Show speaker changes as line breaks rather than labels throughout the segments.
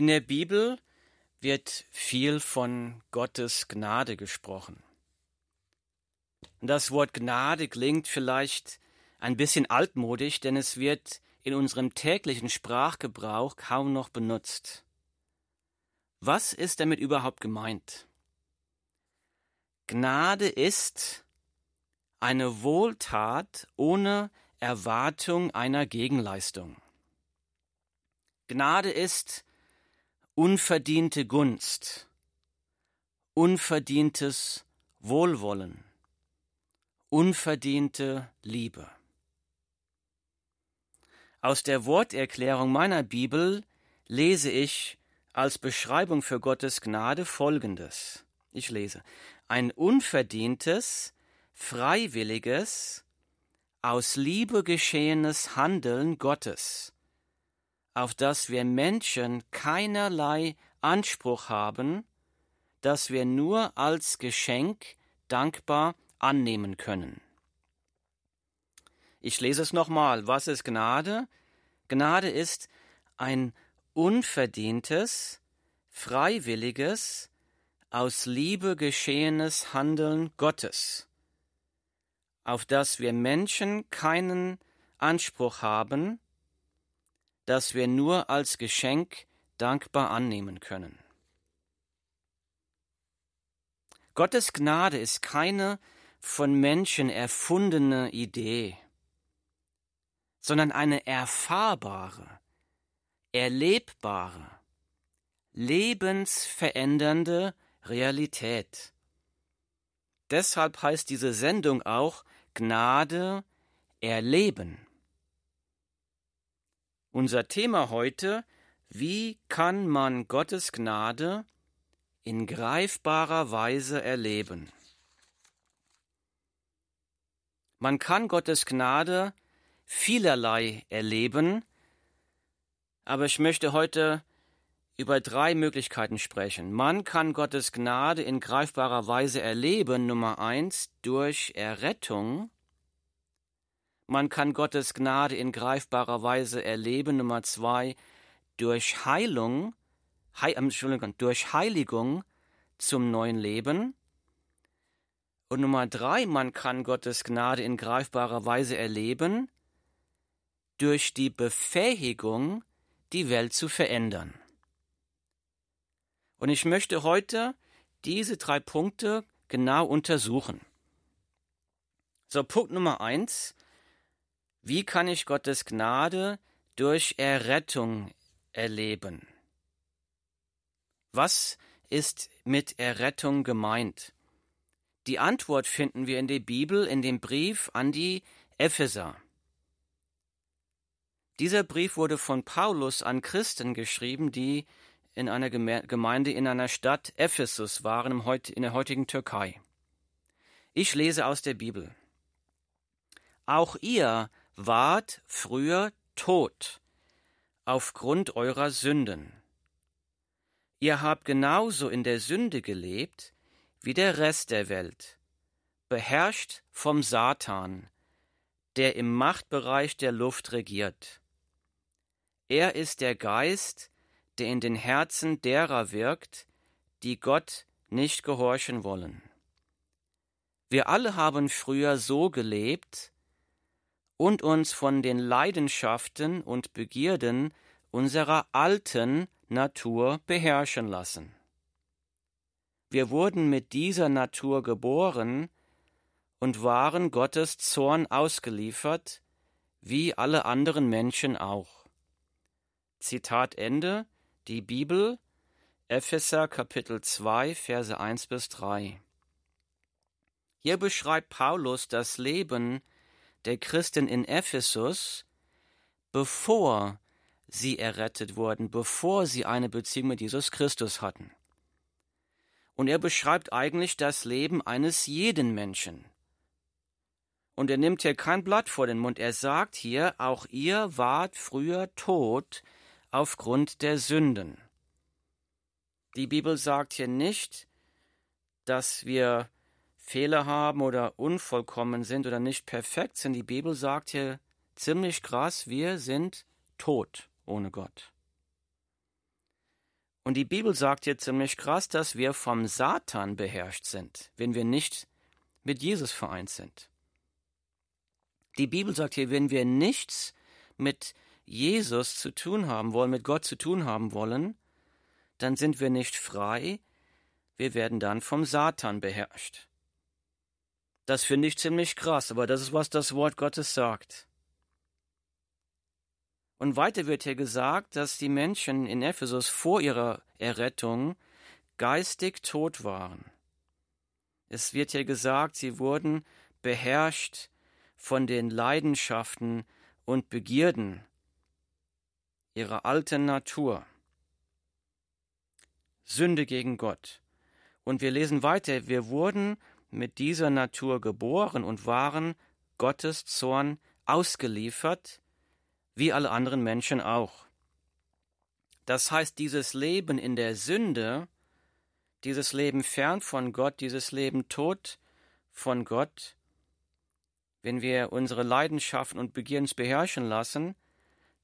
In der Bibel wird viel von Gottes Gnade gesprochen. Das Wort Gnade klingt vielleicht ein bisschen altmodisch, denn es wird in unserem täglichen Sprachgebrauch kaum noch benutzt. Was ist damit überhaupt gemeint? Gnade ist eine Wohltat ohne Erwartung einer Gegenleistung. Gnade ist unverdiente Gunst, unverdientes Wohlwollen, unverdiente Liebe. Aus der Worterklärung meiner Bibel lese ich als Beschreibung für Gottes Gnade Folgendes. Ich lese. Ein unverdientes, freiwilliges, aus Liebe geschehenes Handeln Gottes, auf das wir Menschen keinerlei Anspruch haben, das wir nur als Geschenk dankbar annehmen können. Ich lese es nochmal. Was ist Gnade? Gnade ist ein unverdientes, freiwilliges, aus Liebe geschehenes Handeln Gottes, auf das wir Menschen keinen Anspruch haben, das wir nur als Geschenk dankbar annehmen können. Gottes Gnade ist keine von Menschen erfundene Idee sondern eine erfahrbare, erlebbare, lebensverändernde Realität. Deshalb heißt diese Sendung auch Gnade erleben. Unser Thema heute, wie kann man Gottes Gnade in greifbarer Weise erleben? Man kann Gottes Gnade vielerlei erleben, aber ich möchte heute über drei Möglichkeiten sprechen. Man kann Gottes Gnade in greifbarer Weise erleben, Nummer eins, durch Errettung. Man kann Gottes Gnade in greifbarer Weise erleben, Nummer zwei, durch Heilung, He Entschuldigung, durch Heiligung zum neuen Leben. Und Nummer drei, man kann Gottes Gnade in greifbarer Weise erleben, durch die Befähigung, die Welt zu verändern. Und ich möchte heute diese drei Punkte genau untersuchen. So, Punkt Nummer eins. Wie kann ich Gottes Gnade durch Errettung erleben? Was ist mit Errettung gemeint? Die Antwort finden wir in der Bibel in dem Brief an die Epheser. Dieser Brief wurde von Paulus an Christen geschrieben, die in einer Gemeinde in einer Stadt Ephesus waren in der heutigen Türkei. Ich lese aus der Bibel. Auch ihr wart früher tot aufgrund eurer Sünden. Ihr habt genauso in der Sünde gelebt wie der Rest der Welt, beherrscht vom Satan, der im Machtbereich der Luft regiert. Er ist der Geist, der in den Herzen derer wirkt, die Gott nicht gehorchen wollen. Wir alle haben früher so gelebt und uns von den Leidenschaften und Begierden unserer alten Natur beherrschen lassen. Wir wurden mit dieser Natur geboren und waren Gottes Zorn ausgeliefert, wie alle anderen Menschen auch. Zitat Ende, die Bibel, Epheser Kapitel 2, Verse 1 bis 3. Hier beschreibt Paulus das Leben der Christen in Ephesus, bevor sie errettet wurden, bevor sie eine Beziehung mit Jesus Christus hatten. Und er beschreibt eigentlich das Leben eines jeden Menschen. Und er nimmt hier kein Blatt vor den Mund. Er sagt hier, auch ihr wart früher tot aufgrund der Sünden. Die Bibel sagt hier nicht, dass wir Fehler haben oder unvollkommen sind oder nicht perfekt sind. Die Bibel sagt hier ziemlich krass, wir sind tot ohne Gott. Und die Bibel sagt hier ziemlich krass, dass wir vom Satan beherrscht sind, wenn wir nicht mit Jesus vereint sind. Die Bibel sagt hier, wenn wir nichts mit Jesus zu tun haben wollen, mit Gott zu tun haben wollen, dann sind wir nicht frei, wir werden dann vom Satan beherrscht. Das finde ich ziemlich krass, aber das ist, was das Wort Gottes sagt. Und weiter wird hier gesagt, dass die Menschen in Ephesus vor ihrer Errettung geistig tot waren. Es wird hier gesagt, sie wurden beherrscht von den Leidenschaften und Begierden ihrer alten Natur. Sünde gegen Gott. Und wir lesen weiter, wir wurden mit dieser Natur geboren und waren Gottes Zorn ausgeliefert, wie alle anderen Menschen auch. Das heißt, dieses Leben in der Sünde, dieses Leben fern von Gott, dieses Leben tot von Gott, wenn wir unsere Leidenschaften und Begierens beherrschen lassen,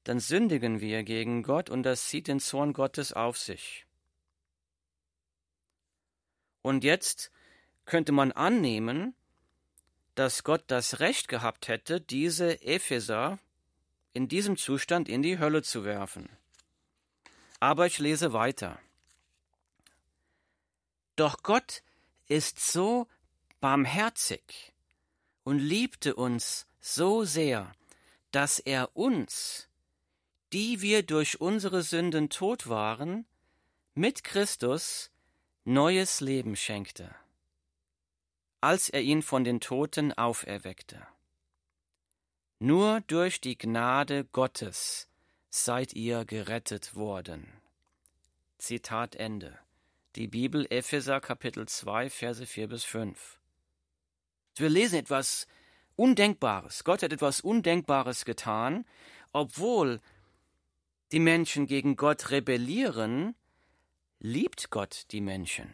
dann sündigen wir gegen Gott und das zieht den Zorn Gottes auf sich. Und jetzt könnte man annehmen, dass Gott das Recht gehabt hätte, diese Epheser in diesem Zustand in die Hölle zu werfen. Aber ich lese weiter. Doch Gott ist so barmherzig und liebte uns so sehr, dass er uns, die wir durch unsere Sünden tot waren, mit Christus neues Leben schenkte, als er ihn von den Toten auferweckte. Nur durch die Gnade Gottes seid ihr gerettet worden. Zitat Ende. Die Bibel Epheser Kapitel 2 Verse 4 bis 5. Wir lesen etwas Undenkbares. Gott hat etwas Undenkbares getan, obwohl die Menschen gegen Gott rebellieren, liebt Gott die Menschen.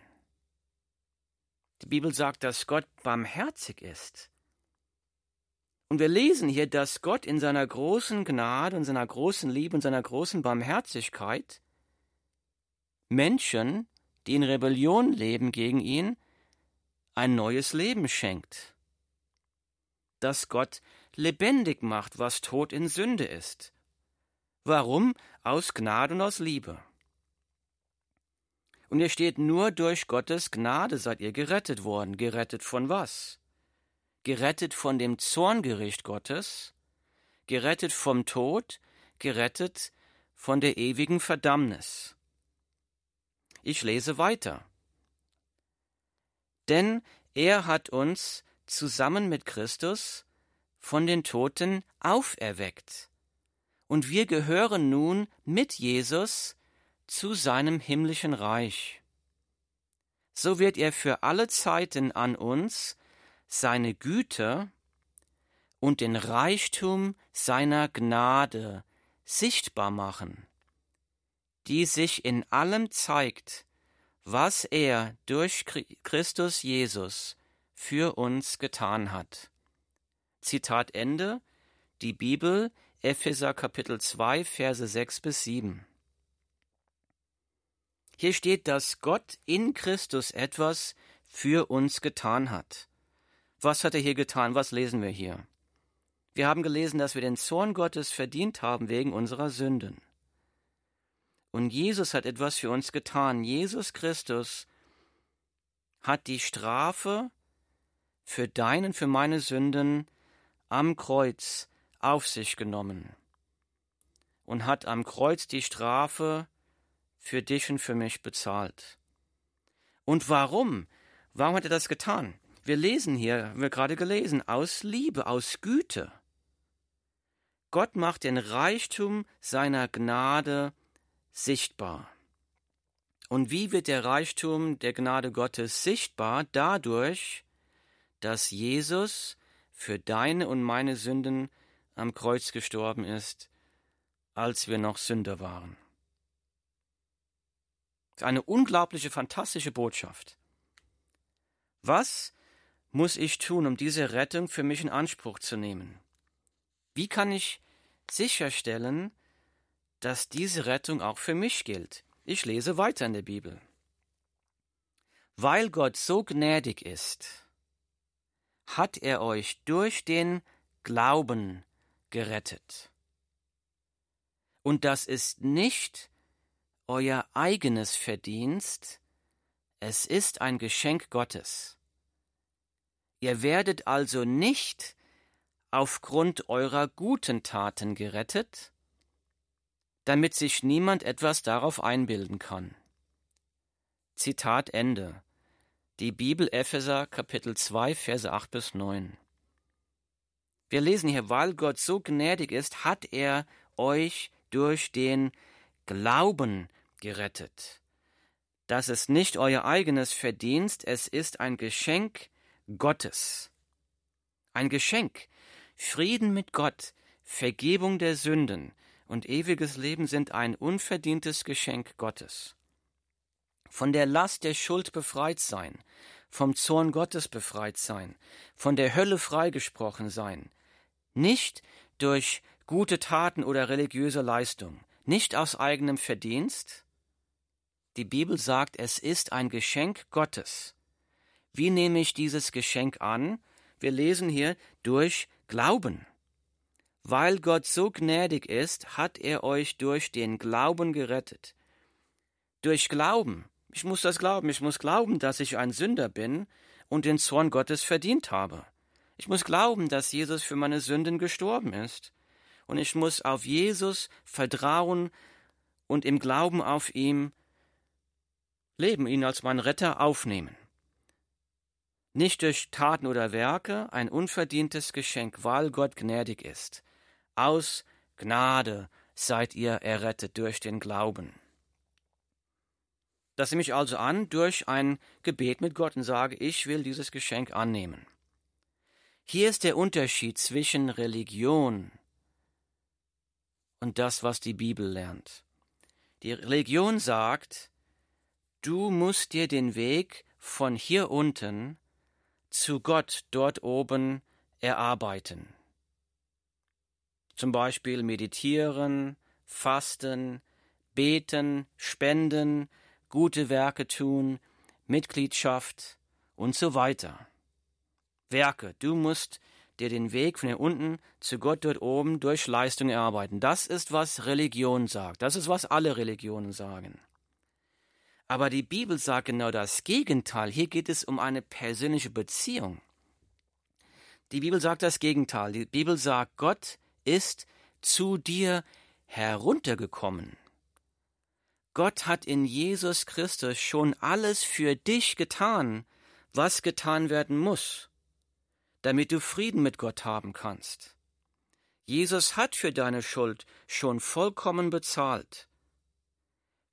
Die Bibel sagt, dass Gott barmherzig ist. Und wir lesen hier, dass Gott in seiner großen Gnade und seiner großen Liebe und seiner großen Barmherzigkeit Menschen, die in Rebellion leben gegen ihn, ein neues Leben schenkt. Dass Gott lebendig macht, was tot in Sünde ist. Warum? Aus Gnade und aus Liebe. Und hier steht, nur durch Gottes Gnade seid ihr gerettet worden. Gerettet von was? gerettet von dem Zorngericht Gottes, gerettet vom Tod, gerettet von der ewigen Verdammnis. Ich lese weiter. Denn er hat uns zusammen mit Christus von den Toten auferweckt, und wir gehören nun mit Jesus zu seinem himmlischen Reich. So wird er für alle Zeiten an uns seine Güte und den Reichtum seiner Gnade sichtbar machen, die sich in allem zeigt, was er durch Christus Jesus für uns getan hat. Zitat Ende, die Bibel, Epheser Kapitel 2, Verse 6 bis 7. Hier steht, dass Gott in Christus etwas für uns getan hat. Was hat er hier getan? Was lesen wir hier? Wir haben gelesen, dass wir den Zorn Gottes verdient haben wegen unserer Sünden. Und Jesus hat etwas für uns getan. Jesus Christus hat die Strafe für deinen, für meine Sünden am Kreuz auf sich genommen und hat am Kreuz die Strafe für dich und für mich bezahlt. Und warum? Warum hat er das getan? Wir lesen hier, haben wir gerade gelesen, aus Liebe, aus Güte. Gott macht den Reichtum seiner Gnade sichtbar. Und wie wird der Reichtum der Gnade Gottes sichtbar? Dadurch, dass Jesus für deine und meine Sünden am Kreuz gestorben ist, als wir noch Sünder waren. Eine unglaubliche, fantastische Botschaft. Was muss ich tun, um diese Rettung für mich in Anspruch zu nehmen? Wie kann ich sicherstellen, dass diese Rettung auch für mich gilt? Ich lese weiter in der Bibel. Weil Gott so gnädig ist, hat er euch durch den Glauben gerettet. Und das ist nicht euer eigenes Verdienst, es ist ein Geschenk Gottes. Ihr werdet also nicht aufgrund eurer guten Taten gerettet, damit sich niemand etwas darauf einbilden kann. Zitat Ende. Die Bibel Epheser Kapitel 2 Verse 8 bis 9. Wir lesen hier, weil Gott so gnädig ist, hat er euch durch den Glauben gerettet. Das ist nicht euer eigenes Verdienst, es ist ein Geschenk Gottes. Ein Geschenk. Frieden mit Gott, Vergebung der Sünden und ewiges Leben sind ein unverdientes Geschenk Gottes. Von der Last der Schuld befreit sein, vom Zorn Gottes befreit sein, von der Hölle freigesprochen sein, nicht durch gute Taten oder religiöse Leistung, nicht aus eigenem Verdienst. Die Bibel sagt, es ist ein Geschenk Gottes. Wie nehme ich dieses Geschenk an? Wir lesen hier durch Glauben. Weil Gott so gnädig ist, hat er euch durch den Glauben gerettet. Durch Glauben. Ich muss das glauben. Ich muss glauben, dass ich ein Sünder bin und den Zorn Gottes verdient habe. Ich muss glauben, dass Jesus für meine Sünden gestorben ist. Und ich muss auf Jesus vertrauen und im Glauben auf ihm leben, ihn als mein Retter aufnehmen nicht durch Taten oder Werke, ein unverdientes Geschenk, weil Gott gnädig ist. Aus Gnade seid ihr errettet durch den Glauben. Das nehme ich also an durch ein Gebet mit Gott und sage, ich will dieses Geschenk annehmen. Hier ist der Unterschied zwischen Religion und das, was die Bibel lernt. Die Religion sagt, du musst dir den Weg von hier unten zu Gott dort oben erarbeiten. Zum Beispiel meditieren, fasten, beten, spenden, gute Werke tun, Mitgliedschaft und so weiter. Werke, du musst dir den Weg von hier unten zu Gott dort oben durch Leistung erarbeiten. Das ist, was Religion sagt. Das ist, was alle Religionen sagen. Aber die Bibel sagt genau das Gegenteil. Hier geht es um eine persönliche Beziehung. Die Bibel sagt das Gegenteil. Die Bibel sagt, Gott ist zu dir heruntergekommen. Gott hat in Jesus Christus schon alles für dich getan, was getan werden muss, damit du Frieden mit Gott haben kannst. Jesus hat für deine Schuld schon vollkommen bezahlt.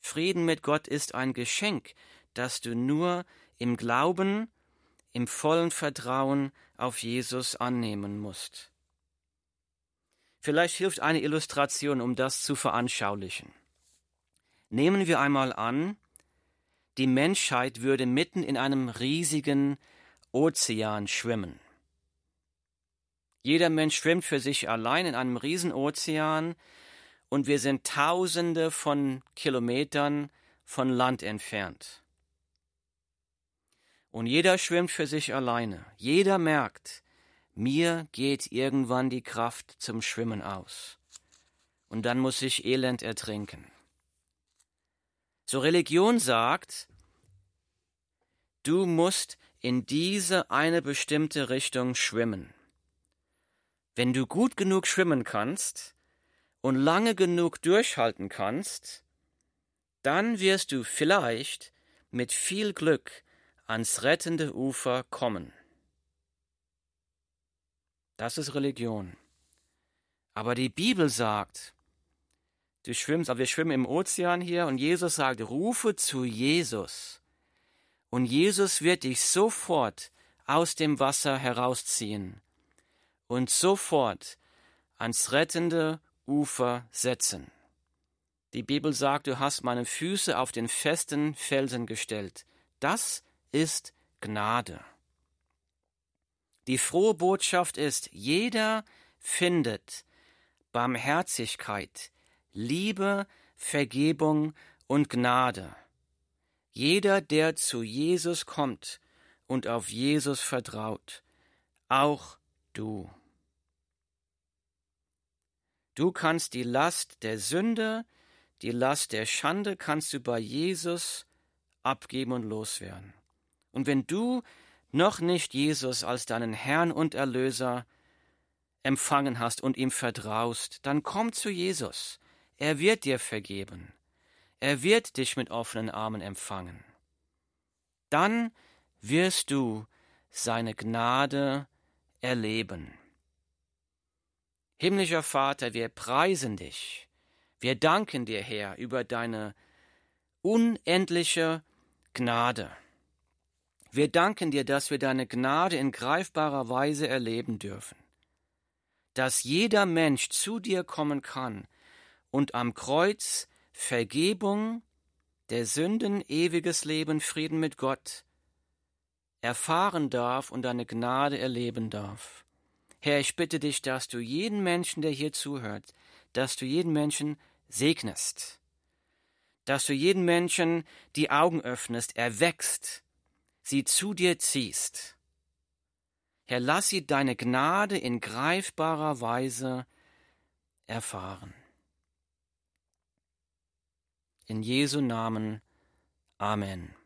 Frieden mit Gott ist ein Geschenk, das du nur im Glauben, im vollen Vertrauen auf Jesus annehmen musst. Vielleicht hilft eine Illustration, um das zu veranschaulichen. Nehmen wir einmal an, die Menschheit würde mitten in einem riesigen Ozean schwimmen. Jeder Mensch schwimmt für sich allein in einem Riesenozean, und wir sind tausende von Kilometern von Land entfernt. Und jeder schwimmt für sich alleine. Jeder merkt, mir geht irgendwann die Kraft zum Schwimmen aus. Und dann muss ich Elend ertrinken. So Religion sagt, du musst in diese eine bestimmte Richtung schwimmen. Wenn du gut genug schwimmen kannst, und lange genug durchhalten kannst, dann wirst du vielleicht mit viel Glück ans rettende Ufer kommen. Das ist Religion. Aber die Bibel sagt, du schwimmst, aber wir schwimmen im Ozean hier und Jesus sagt, rufe zu Jesus. Und Jesus wird dich sofort aus dem Wasser herausziehen und sofort ans rettende Ufer setzen. Die Bibel sagt, du hast meine Füße auf den festen Felsen gestellt. Das ist Gnade. Die frohe Botschaft ist, jeder findet Barmherzigkeit, Liebe, Vergebung und Gnade. Jeder, der zu Jesus kommt und auf Jesus vertraut, auch du. Du kannst die Last der Sünde, die Last der Schande kannst du bei Jesus abgeben und loswerden. Und wenn du noch nicht Jesus als deinen Herrn und Erlöser empfangen hast und ihm vertraust, dann komm zu Jesus. Er wird dir vergeben. Er wird dich mit offenen Armen empfangen. Dann wirst du seine Gnade erleben. Himmlischer Vater, wir preisen dich. Wir danken dir, Herr, über deine unendliche Gnade. Wir danken dir, dass wir deine Gnade in greifbarer Weise erleben dürfen, dass jeder Mensch zu dir kommen kann und am Kreuz Vergebung der Sünden, ewiges Leben, Frieden mit Gott erfahren darf und deine Gnade erleben darf. Herr, ich bitte dich, dass du jeden Menschen, der hier zuhört, dass du jeden Menschen segnest, dass du jeden Menschen die Augen öffnest, erwächst, sie zu dir ziehst. Herr, lass sie deine Gnade in greifbarer Weise erfahren. In Jesu Namen. Amen.